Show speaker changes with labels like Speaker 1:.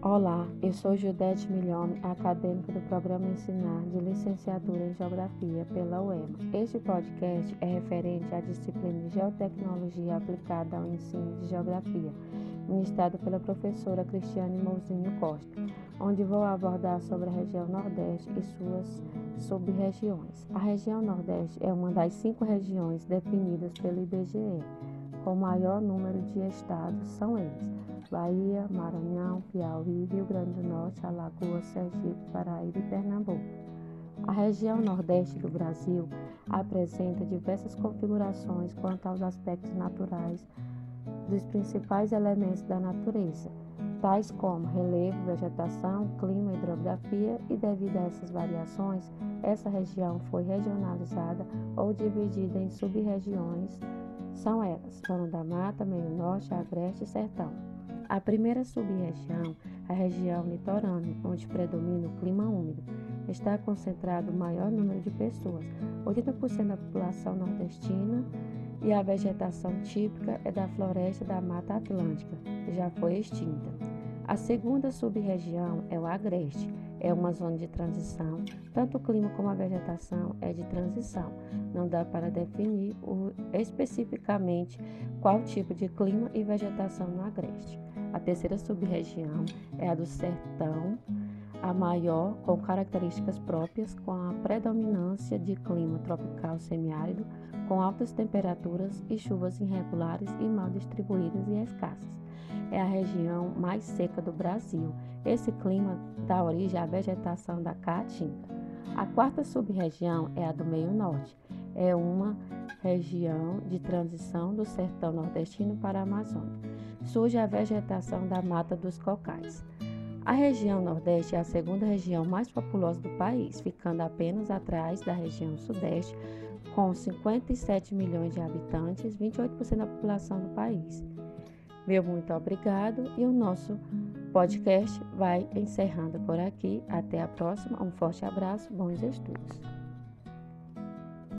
Speaker 1: Olá, eu sou Judete Milhome, acadêmica do Programa Ensinar de Licenciatura em Geografia pela UEMA. Este podcast é referente à disciplina de Geotecnologia aplicada ao ensino de Geografia, ministrado pela professora Cristiane Mouzinho Costa, onde vou abordar sobre a região Nordeste e suas sub-regiões. A região Nordeste é uma das cinco regiões definidas pelo IBGE, com maior número de estados, são eles Bahia, Maranhão, Piauí, Rio Grande do Norte, Alagoas, Sergipe, Paraíba e Pernambuco. A região nordeste do Brasil apresenta diversas configurações quanto aos aspectos naturais dos principais elementos da natureza, tais como relevo, vegetação, clima, hidrografia, e devido a essas variações, essa região foi regionalizada ou dividida em sub-regiões. São elas: Zona da Mata, Meio Norte, Agreste e Sertão. A primeira sub-região, a região litorânea, onde predomina o clima úmido, está concentrado o maior número de pessoas, 80% da população nordestina, e a vegetação típica é da floresta da Mata Atlântica, que já foi extinta. A segunda sub-região é o Agreste, é uma zona de transição, tanto o clima como a vegetação é de transição. Não dá para definir o, especificamente qual tipo de clima e vegetação no Agreste. A terceira sub-região é a do sertão, a maior, com características próprias, com a predominância de clima tropical semiárido, com altas temperaturas e chuvas irregulares e mal distribuídas e escassas. É a região mais seca do Brasil. Esse clima dá origem à vegetação da caatinga. A quarta sub-região é a do meio norte. É uma região de transição do sertão nordestino para a Amazônia surge a vegetação da Mata dos Cocais. A região Nordeste é a segunda região mais populosa do país, ficando apenas atrás da região Sudeste, com 57 milhões de habitantes, 28% da população do país. Meu muito obrigado e o nosso podcast vai encerrando por aqui. Até a próxima. Um forte abraço, bons estudos.